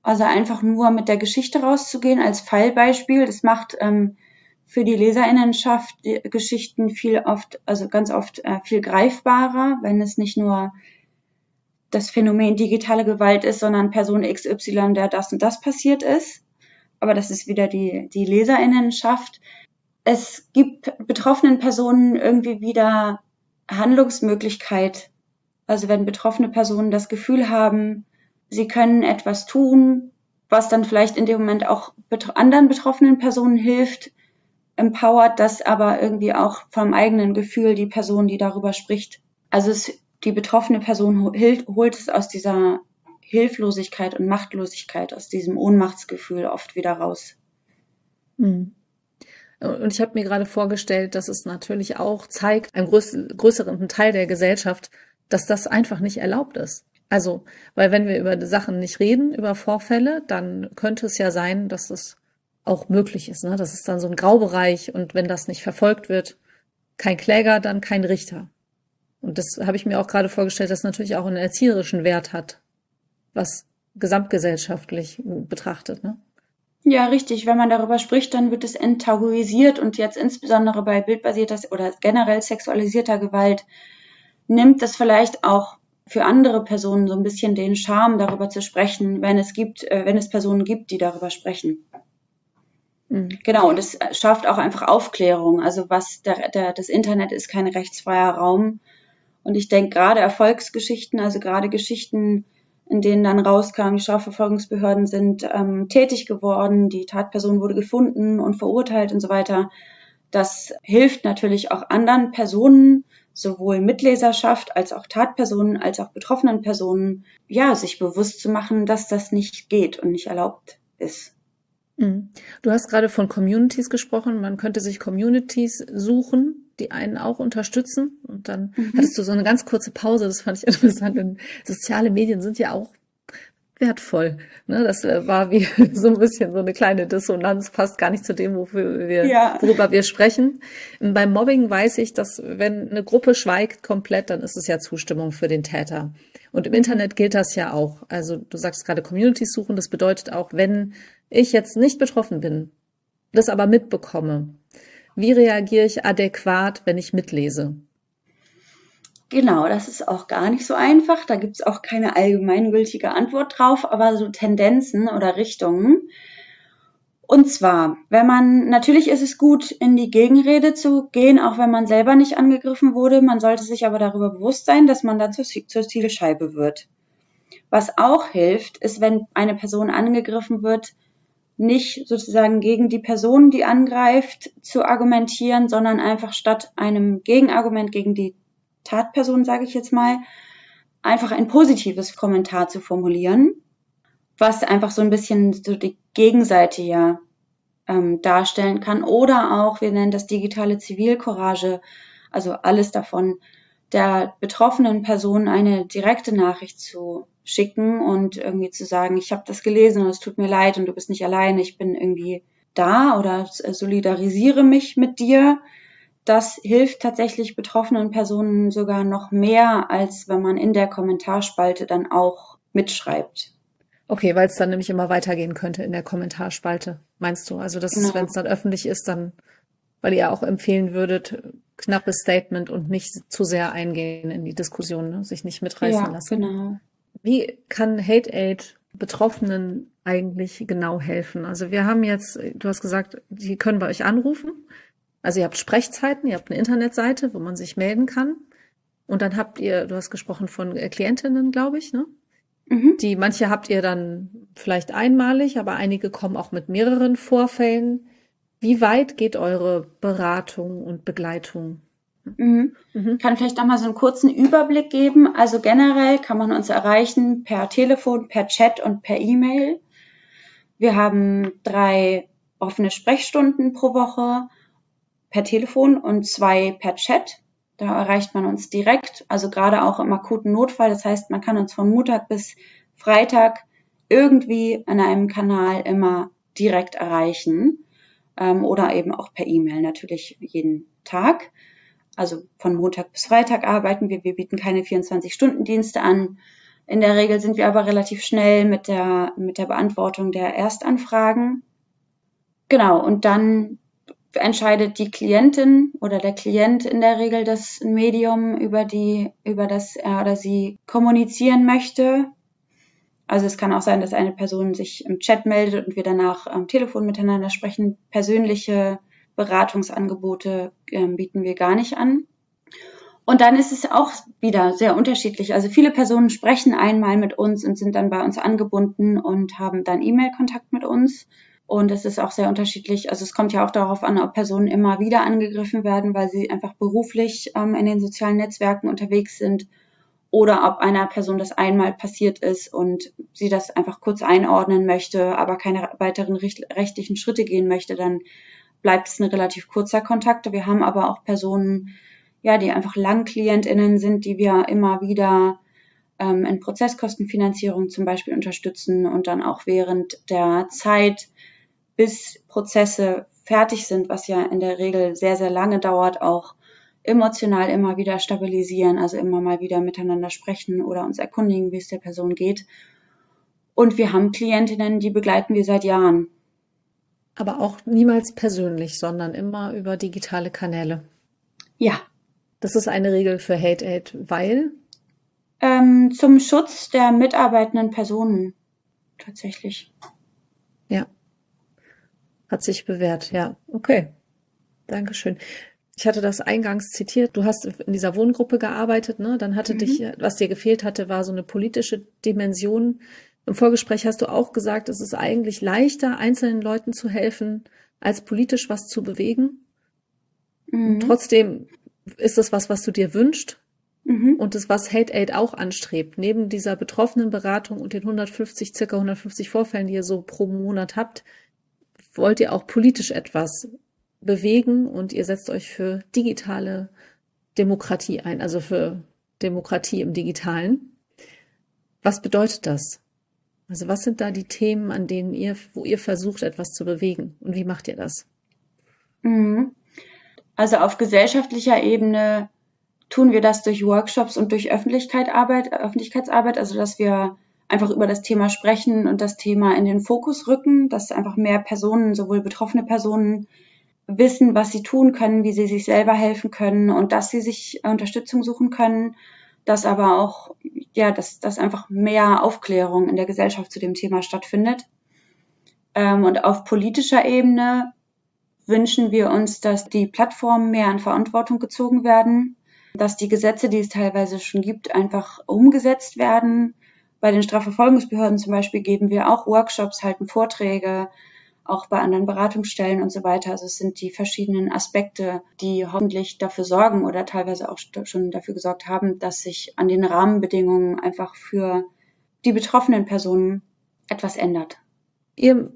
Also einfach nur mit der Geschichte rauszugehen als Fallbeispiel. Das macht ähm, für die Leserinnenschaft die Geschichten viel oft, also ganz oft äh, viel greifbarer, wenn es nicht nur das Phänomen digitale Gewalt ist, sondern Person XY, der das und das passiert ist. Aber das ist wieder die, die Leserinnenschaft. Es gibt betroffenen Personen irgendwie wieder Handlungsmöglichkeit. Also wenn betroffene Personen das Gefühl haben, sie können etwas tun, was dann vielleicht in dem Moment auch anderen betroffenen Personen hilft, empowert das aber irgendwie auch vom eigenen Gefühl die Person, die darüber spricht. Also es, die betroffene Person holt, holt es aus dieser Hilflosigkeit und Machtlosigkeit, aus diesem Ohnmachtsgefühl oft wieder raus. Mhm. Und ich habe mir gerade vorgestellt, dass es natürlich auch zeigt, einem größeren Teil der Gesellschaft, dass das einfach nicht erlaubt ist. Also, weil wenn wir über Sachen nicht reden, über Vorfälle, dann könnte es ja sein, dass es auch möglich ist. Ne? Das ist dann so ein Graubereich und wenn das nicht verfolgt wird, kein Kläger, dann kein Richter. Und das habe ich mir auch gerade vorgestellt, dass natürlich auch einen erzieherischen Wert hat, was gesamtgesellschaftlich betrachtet. Ne? Ja, richtig. Wenn man darüber spricht, dann wird es enttabuisiert und jetzt insbesondere bei bildbasierter oder generell sexualisierter Gewalt nimmt das vielleicht auch für andere Personen so ein bisschen den Charme, darüber zu sprechen, wenn es gibt, äh, wenn es Personen gibt, die darüber sprechen. Mhm. Genau, und es schafft auch einfach Aufklärung. Also was der, der, das Internet ist kein rechtsfreier Raum. Und ich denke gerade Erfolgsgeschichten, also gerade Geschichten, in denen dann rauskam, die Strafverfolgungsbehörden sind ähm, tätig geworden, die Tatperson wurde gefunden und verurteilt und so weiter. Das hilft natürlich auch anderen Personen, sowohl Mitleserschaft als auch Tatpersonen als auch betroffenen Personen, ja, sich bewusst zu machen, dass das nicht geht und nicht erlaubt ist. Mhm. Du hast gerade von Communities gesprochen. Man könnte sich Communities suchen, die einen auch unterstützen. Und dann mhm. hattest du so eine ganz kurze Pause. Das fand ich interessant. Denn soziale Medien sind ja auch wertvoll. Ne, das äh, war wie so ein bisschen so eine kleine Dissonanz, passt gar nicht zu dem, wofür wir, ja. worüber wir sprechen. Beim Mobbing weiß ich, dass wenn eine Gruppe schweigt komplett, dann ist es ja Zustimmung für den Täter. Und im Internet gilt das ja auch. Also du sagst gerade Communities suchen, das bedeutet auch, wenn ich jetzt nicht betroffen bin, das aber mitbekomme, wie reagiere ich adäquat, wenn ich mitlese? Genau, das ist auch gar nicht so einfach. Da gibt es auch keine allgemeingültige Antwort drauf, aber so Tendenzen oder Richtungen. Und zwar, wenn man, natürlich ist es gut, in die Gegenrede zu gehen, auch wenn man selber nicht angegriffen wurde. Man sollte sich aber darüber bewusst sein, dass man dann zur, zur Zielscheibe wird. Was auch hilft, ist, wenn eine Person angegriffen wird, nicht sozusagen gegen die Person, die angreift, zu argumentieren, sondern einfach statt einem Gegenargument gegen die Tatperson, sage ich jetzt mal, einfach ein positives Kommentar zu formulieren, was einfach so ein bisschen so die Gegenseite ja ähm, darstellen kann. Oder auch, wir nennen das digitale Zivilcourage, also alles davon, der betroffenen Person eine direkte Nachricht zu schicken und irgendwie zu sagen, ich habe das gelesen und es tut mir leid und du bist nicht alleine, ich bin irgendwie da oder solidarisiere mich mit dir das hilft tatsächlich betroffenen Personen sogar noch mehr, als wenn man in der Kommentarspalte dann auch mitschreibt. Okay, weil es dann nämlich immer weitergehen könnte in der Kommentarspalte, meinst du? Also das genau. ist, wenn es dann öffentlich ist, dann, weil ihr auch empfehlen würdet, knappes Statement und nicht zu sehr eingehen in die Diskussion, ne? sich nicht mitreißen ja, lassen. Genau. Wie kann Hate Aid Betroffenen eigentlich genau helfen? Also wir haben jetzt, du hast gesagt, die können bei euch anrufen. Also ihr habt Sprechzeiten, ihr habt eine Internetseite, wo man sich melden kann. Und dann habt ihr, du hast gesprochen von äh, Klientinnen, glaube ich, ne? Mhm. Die manche habt ihr dann vielleicht einmalig, aber einige kommen auch mit mehreren Vorfällen. Wie weit geht eure Beratung und Begleitung? Mhm. Mhm. Kann vielleicht noch mal so einen kurzen Überblick geben. Also generell kann man uns erreichen per Telefon, per Chat und per E-Mail. Wir haben drei offene Sprechstunden pro Woche per Telefon und zwei per Chat. Da erreicht man uns direkt, also gerade auch im akuten Notfall. Das heißt, man kann uns von Montag bis Freitag irgendwie an einem Kanal immer direkt erreichen ähm, oder eben auch per E-Mail natürlich jeden Tag. Also von Montag bis Freitag arbeiten wir. Wir bieten keine 24-Stunden-Dienste an. In der Regel sind wir aber relativ schnell mit der, mit der Beantwortung der Erstanfragen. Genau, und dann entscheidet die Klientin oder der Klient in der Regel das Medium, über die, über das er oder sie kommunizieren möchte. Also es kann auch sein, dass eine Person sich im Chat meldet und wir danach am Telefon miteinander sprechen. Persönliche Beratungsangebote äh, bieten wir gar nicht an. Und dann ist es auch wieder sehr unterschiedlich. Also viele Personen sprechen einmal mit uns und sind dann bei uns angebunden und haben dann E-Mail-Kontakt mit uns. Und es ist auch sehr unterschiedlich. Also es kommt ja auch darauf an, ob Personen immer wieder angegriffen werden, weil sie einfach beruflich ähm, in den sozialen Netzwerken unterwegs sind oder ob einer Person das einmal passiert ist und sie das einfach kurz einordnen möchte, aber keine weiteren rechtlichen Schritte gehen möchte, dann bleibt es ein relativ kurzer Kontakt. Wir haben aber auch Personen, ja, die einfach Langklientinnen sind, die wir immer wieder ähm, in Prozesskostenfinanzierung zum Beispiel unterstützen und dann auch während der Zeit bis Prozesse fertig sind, was ja in der Regel sehr, sehr lange dauert, auch emotional immer wieder stabilisieren, also immer mal wieder miteinander sprechen oder uns erkundigen, wie es der Person geht. Und wir haben Klientinnen, die begleiten wir seit Jahren. Aber auch niemals persönlich, sondern immer über digitale Kanäle. Ja. Das ist eine Regel für Hate Aid, weil? Ähm, zum Schutz der mitarbeitenden Personen tatsächlich. Ja. Hat sich bewährt, ja. Okay. Dankeschön. Ich hatte das eingangs zitiert. Du hast in dieser Wohngruppe gearbeitet, ne? Dann hatte mhm. dich, was dir gefehlt hatte, war so eine politische Dimension. Im Vorgespräch hast du auch gesagt, es ist eigentlich leichter, einzelnen Leuten zu helfen, als politisch was zu bewegen. Mhm. trotzdem ist es was, was du dir wünschst. Mhm. Und das, was Hate Aid auch anstrebt, neben dieser betroffenen Beratung und den 150, circa 150 Vorfällen, die ihr so pro Monat habt, wollt ihr auch politisch etwas bewegen und ihr setzt euch für digitale Demokratie ein, also für Demokratie im Digitalen. Was bedeutet das? Also was sind da die Themen, an denen ihr, wo ihr versucht, etwas zu bewegen? Und wie macht ihr das? Mhm. Also auf gesellschaftlicher Ebene tun wir das durch Workshops und durch Öffentlichkeitsarbeit, Öffentlichkeitsarbeit, also dass wir einfach über das Thema sprechen und das Thema in den Fokus rücken, dass einfach mehr Personen, sowohl betroffene Personen, wissen, was sie tun können, wie sie sich selber helfen können und dass sie sich Unterstützung suchen können, dass aber auch, ja, dass, dass einfach mehr Aufklärung in der Gesellschaft zu dem Thema stattfindet. Ähm, und auf politischer Ebene wünschen wir uns, dass die Plattformen mehr in Verantwortung gezogen werden, dass die Gesetze, die es teilweise schon gibt, einfach umgesetzt werden, bei den Strafverfolgungsbehörden zum Beispiel geben wir auch Workshops, halten Vorträge, auch bei anderen Beratungsstellen und so weiter. Also es sind die verschiedenen Aspekte, die hoffentlich dafür sorgen oder teilweise auch schon dafür gesorgt haben, dass sich an den Rahmenbedingungen einfach für die betroffenen Personen etwas ändert. Ihr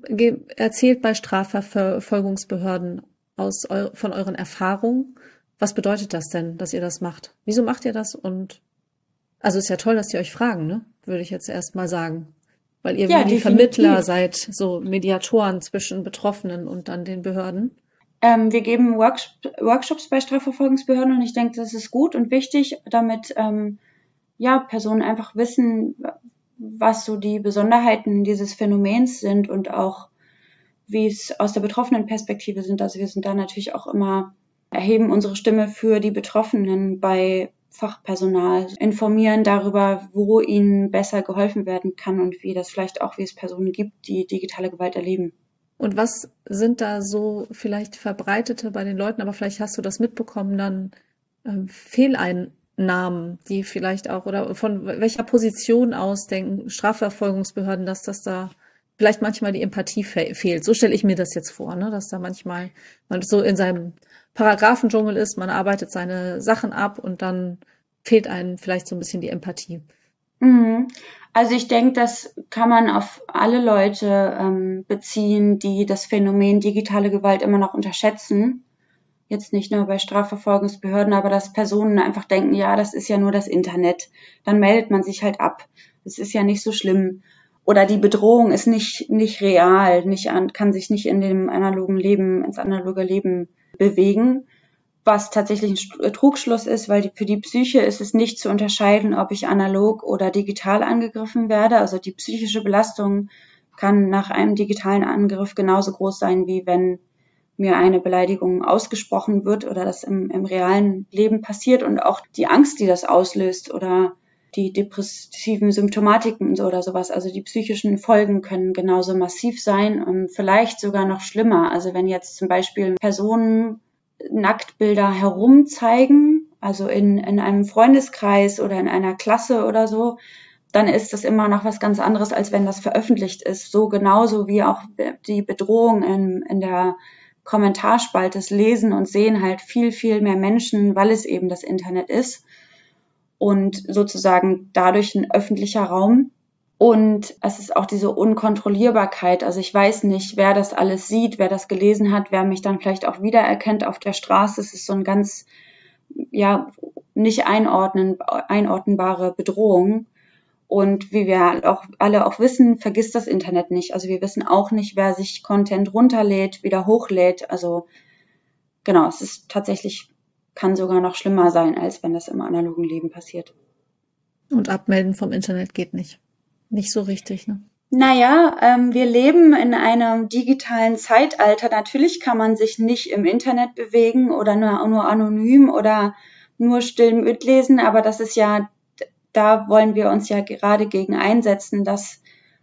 erzählt bei Strafverfolgungsbehörden aus von euren Erfahrungen. Was bedeutet das denn, dass ihr das macht? Wieso macht ihr das? Und also ist ja toll, dass die euch fragen, ne? würde ich jetzt erst mal sagen. Weil ihr ja, wie die Vermittler seid, so Mediatoren zwischen Betroffenen und dann den Behörden. Ähm, wir geben Works Workshops bei Strafverfolgungsbehörden und ich denke, das ist gut und wichtig, damit ähm, ja Personen einfach wissen, was so die Besonderheiten dieses Phänomens sind und auch wie es aus der betroffenen Perspektive sind. Also wir sind da natürlich auch immer erheben unsere Stimme für die Betroffenen bei Fachpersonal informieren darüber, wo ihnen besser geholfen werden kann und wie das vielleicht auch, wie es Personen gibt, die digitale Gewalt erleben. Und was sind da so vielleicht verbreitete bei den Leuten, aber vielleicht hast du das mitbekommen, dann äh, Fehleinnahmen, die vielleicht auch, oder von welcher Position aus denken Strafverfolgungsbehörden, dass das da vielleicht manchmal die Empathie fe fehlt. So stelle ich mir das jetzt vor, ne? dass da manchmal man so in seinem Paragraphendschungel ist, man arbeitet seine Sachen ab und dann fehlt einem vielleicht so ein bisschen die Empathie. Mhm. Also ich denke, das kann man auf alle Leute ähm, beziehen, die das Phänomen digitale Gewalt immer noch unterschätzen. Jetzt nicht nur bei Strafverfolgungsbehörden, aber dass Personen einfach denken, ja, das ist ja nur das Internet. Dann meldet man sich halt ab. Das ist ja nicht so schlimm. Oder die Bedrohung ist nicht, nicht real, nicht an, kann sich nicht in dem analogen Leben, ins analoge Leben bewegen, was tatsächlich ein äh, Trugschluss ist, weil die, für die Psyche ist es nicht zu unterscheiden, ob ich analog oder digital angegriffen werde. Also die psychische Belastung kann nach einem digitalen Angriff genauso groß sein, wie wenn mir eine Beleidigung ausgesprochen wird oder das im, im realen Leben passiert und auch die Angst, die das auslöst oder die depressiven Symptomatiken oder sowas. Also die psychischen Folgen können genauso massiv sein und vielleicht sogar noch schlimmer. Also wenn jetzt zum Beispiel Personen Nacktbilder herumzeigen, also in, in einem Freundeskreis oder in einer Klasse oder so, dann ist das immer noch was ganz anderes, als wenn das veröffentlicht ist. So genauso wie auch die Bedrohung in, in der Kommentarspalte lesen und sehen halt viel, viel mehr Menschen, weil es eben das Internet ist und sozusagen dadurch ein öffentlicher Raum. Und es ist auch diese Unkontrollierbarkeit. Also ich weiß nicht, wer das alles sieht, wer das gelesen hat, wer mich dann vielleicht auch wiedererkennt auf der Straße. Es ist so ein ganz, ja, nicht einordnen, einordnenbare Bedrohung. Und wie wir auch alle auch wissen, vergisst das Internet nicht. Also wir wissen auch nicht, wer sich Content runterlädt, wieder hochlädt. Also genau, es ist tatsächlich kann sogar noch schlimmer sein, als wenn das im analogen Leben passiert. Und abmelden vom Internet geht nicht. Nicht so richtig, ne? Naja, ähm, wir leben in einem digitalen Zeitalter. Natürlich kann man sich nicht im Internet bewegen oder nur, nur anonym oder nur still mitlesen, aber das ist ja, da wollen wir uns ja gerade gegen einsetzen, dass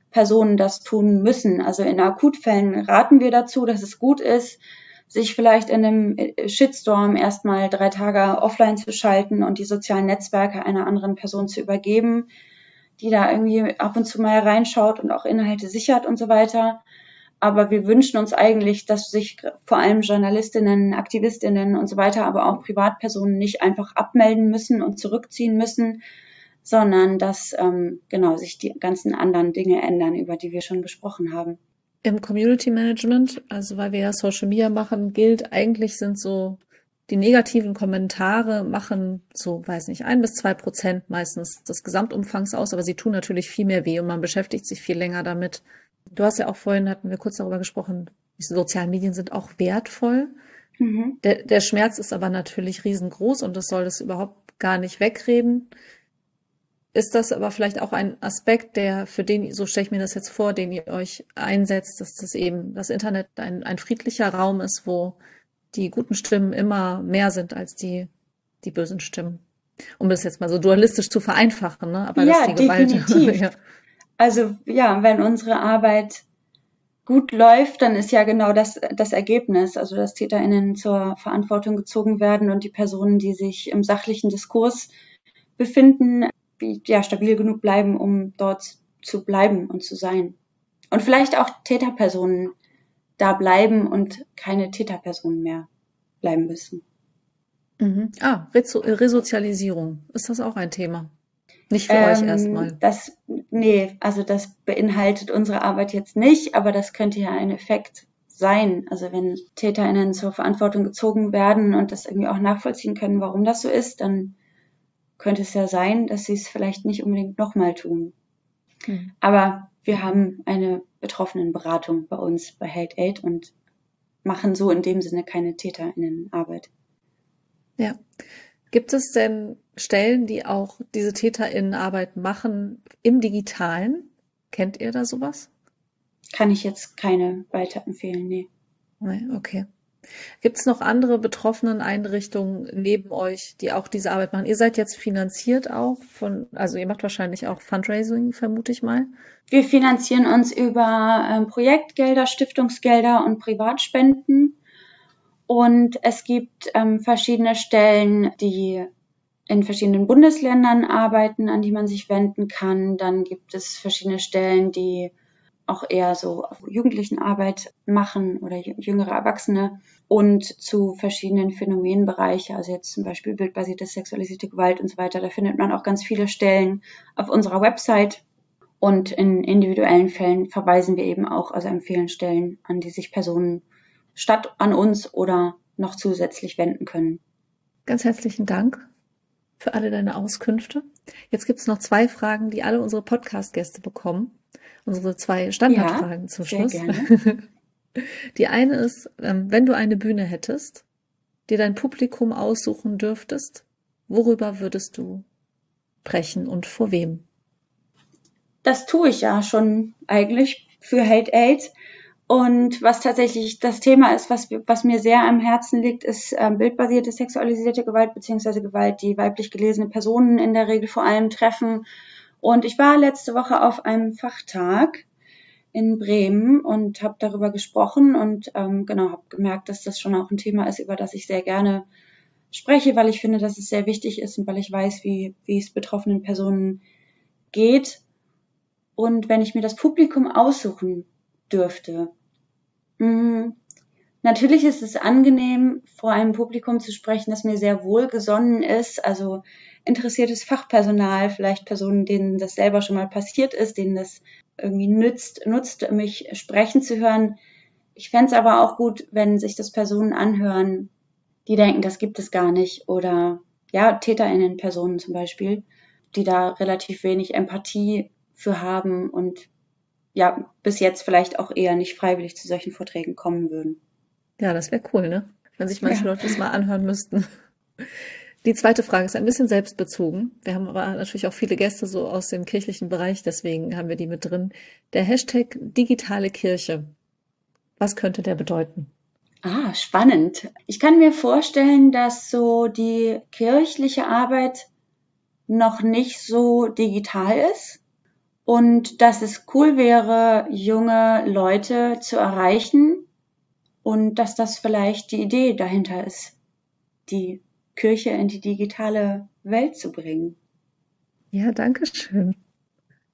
Personen das tun müssen. Also in Akutfällen raten wir dazu, dass es gut ist, sich vielleicht in einem äh, Shitstorm erstmal drei Tage offline zu schalten und die sozialen Netzwerke einer anderen Person zu übergeben, die da irgendwie ab und zu mal reinschaut und auch Inhalte sichert und so weiter. Aber wir wünschen uns eigentlich, dass sich vor allem Journalistinnen, Aktivistinnen und so weiter, aber auch Privatpersonen nicht einfach abmelden müssen und zurückziehen müssen, sondern dass ähm, genau sich die ganzen anderen Dinge ändern, über die wir schon gesprochen haben. Im Community Management, also weil wir ja Social Media machen, gilt eigentlich sind so die negativen Kommentare machen so, weiß nicht, ein bis zwei Prozent meistens des Gesamtumfangs aus, aber sie tun natürlich viel mehr weh und man beschäftigt sich viel länger damit. Du hast ja auch vorhin, hatten wir kurz darüber gesprochen, die sozialen Medien sind auch wertvoll. Mhm. Der, der Schmerz ist aber natürlich riesengroß und das soll das überhaupt gar nicht wegreden ist das aber vielleicht auch ein Aspekt, der für den, so stelle ich mir das jetzt vor, den ihr euch einsetzt, dass das eben das Internet ein, ein friedlicher Raum ist, wo die guten Stimmen immer mehr sind als die, die bösen Stimmen. Um das jetzt mal so dualistisch zu vereinfachen, ne? Aber ja, die definitiv. Gewalt. ja. Also ja, wenn unsere Arbeit gut läuft, dann ist ja genau das das Ergebnis, also dass TäterInnen zur Verantwortung gezogen werden und die Personen, die sich im sachlichen Diskurs befinden, ja, stabil genug bleiben, um dort zu bleiben und zu sein. Und vielleicht auch Täterpersonen da bleiben und keine Täterpersonen mehr bleiben müssen. Mhm. Ah, Rezo Resozialisierung. Ist das auch ein Thema? Nicht für ähm, euch erstmal. Das, nee, also das beinhaltet unsere Arbeit jetzt nicht, aber das könnte ja ein Effekt sein. Also wenn TäterInnen zur Verantwortung gezogen werden und das irgendwie auch nachvollziehen können, warum das so ist, dann könnte es ja sein, dass sie es vielleicht nicht unbedingt nochmal tun. Mhm. Aber wir haben eine Betroffenenberatung bei uns bei Hate Aid und machen so in dem Sinne keine TäterInnenarbeit. Ja. Gibt es denn Stellen, die auch diese TäterInnenarbeit machen im Digitalen? Kennt ihr da sowas? Kann ich jetzt keine weiterempfehlen, nee. Nee, okay. Gibt es noch andere betroffenen Einrichtungen neben euch, die auch diese Arbeit machen? Ihr seid jetzt finanziert auch von, also ihr macht wahrscheinlich auch Fundraising, vermute ich mal. Wir finanzieren uns über ähm, Projektgelder, Stiftungsgelder und Privatspenden. Und es gibt ähm, verschiedene Stellen, die in verschiedenen Bundesländern arbeiten, an die man sich wenden kann. Dann gibt es verschiedene Stellen, die auch eher so Jugendlichenarbeit machen oder jüngere Erwachsene und zu verschiedenen Phänomenbereichen, also jetzt zum Beispiel bildbasierte sexualisierte Gewalt und so weiter. Da findet man auch ganz viele Stellen auf unserer Website und in individuellen Fällen verweisen wir eben auch, also empfehlen Stellen, an die sich Personen statt an uns oder noch zusätzlich wenden können. Ganz herzlichen Dank für alle deine Auskünfte. Jetzt gibt es noch zwei Fragen, die alle unsere Podcast-Gäste bekommen unsere zwei Standardfragen ja, zum Schluss. Die eine ist, ähm, wenn du eine Bühne hättest, dir dein Publikum aussuchen dürftest, worüber würdest du sprechen und vor wem? Das tue ich ja schon eigentlich für Hate Aid. Und was tatsächlich das Thema ist, was, was mir sehr am Herzen liegt, ist äh, bildbasierte sexualisierte Gewalt beziehungsweise Gewalt, die weiblich gelesene Personen in der Regel vor allem treffen. Und ich war letzte Woche auf einem Fachtag in Bremen und habe darüber gesprochen und ähm, genau habe gemerkt, dass das schon auch ein Thema ist, über das ich sehr gerne spreche, weil ich finde, dass es sehr wichtig ist und weil ich weiß, wie, wie es betroffenen Personen geht. Und wenn ich mir das Publikum aussuchen dürfte, mh, natürlich ist es angenehm, vor einem Publikum zu sprechen, das mir sehr wohlgesonnen ist, also interessiertes Fachpersonal, vielleicht Personen, denen das selber schon mal passiert ist, denen das irgendwie nützt, nutzt, mich sprechen zu hören. Ich fände es aber auch gut, wenn sich das Personen anhören, die denken, das gibt es gar nicht. Oder ja, TäterInnen-Personen zum Beispiel, die da relativ wenig Empathie für haben und ja, bis jetzt vielleicht auch eher nicht freiwillig zu solchen Vorträgen kommen würden. Ja, das wäre cool, ne? Wenn sich manche ja. Leute das mal anhören müssten. Die zweite Frage ist ein bisschen selbstbezogen. Wir haben aber natürlich auch viele Gäste so aus dem kirchlichen Bereich, deswegen haben wir die mit drin. Der Hashtag digitale Kirche. Was könnte der bedeuten? Ah, spannend. Ich kann mir vorstellen, dass so die kirchliche Arbeit noch nicht so digital ist und dass es cool wäre, junge Leute zu erreichen und dass das vielleicht die Idee dahinter ist, die Kirche in die digitale Welt zu bringen. Ja, danke schön.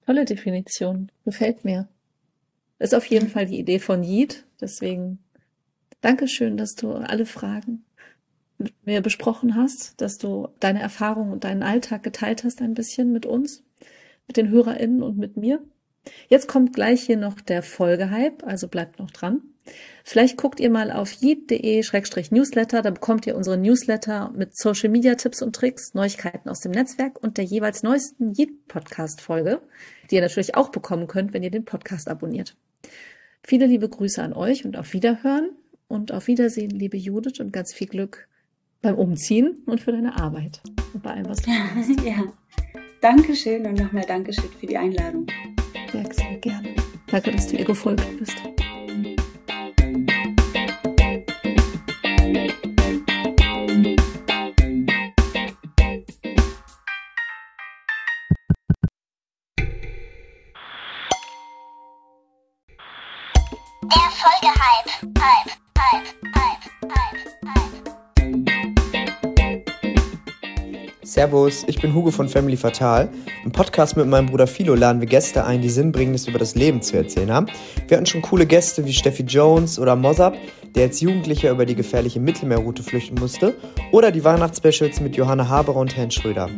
Tolle Definition. Gefällt mir. Ist auf jeden Fall die Idee von Yid. Deswegen Dankeschön, dass du alle Fragen mit mir besprochen hast, dass du deine Erfahrungen und deinen Alltag geteilt hast ein bisschen mit uns, mit den HörerInnen und mit mir. Jetzt kommt gleich hier noch der Folgehype, also bleibt noch dran. Vielleicht guckt ihr mal auf jeet.de-newsletter, da bekommt ihr unsere Newsletter mit Social Media Tipps und Tricks, Neuigkeiten aus dem Netzwerk und der jeweils neuesten Yeet Podcast Folge, die ihr natürlich auch bekommen könnt, wenn ihr den Podcast abonniert. Viele liebe Grüße an euch und auf Wiederhören und auf Wiedersehen, liebe Judith, und ganz viel Glück beim Umziehen und für deine Arbeit und bei allem, was du machst. ja. Dankeschön und nochmal Dankeschön für die Einladung. Danke, dass du ihr gefolgt bist. Servus, ich bin Hugo von Family Fatal. Im Podcast mit meinem Bruder Philo laden wir Gäste ein, die Sinnbringendes über das Leben zu erzählen haben. Wir hatten schon coole Gäste wie Steffi Jones oder Mossab, der als Jugendlicher über die gefährliche Mittelmeerroute flüchten musste, oder die Weihnachtsspecials mit Johanna Haberer und Herrn Schröder.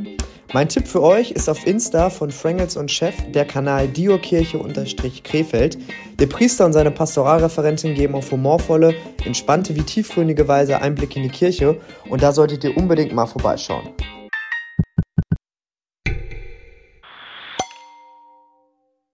Mein Tipp für euch ist auf Insta von Frangels und Chef der Kanal Diokirche-Krefeld. Der Priester und seine Pastoralreferentin geben auf humorvolle, entspannte wie tiefgründige Weise Einblick in die Kirche und da solltet ihr unbedingt mal vorbeischauen.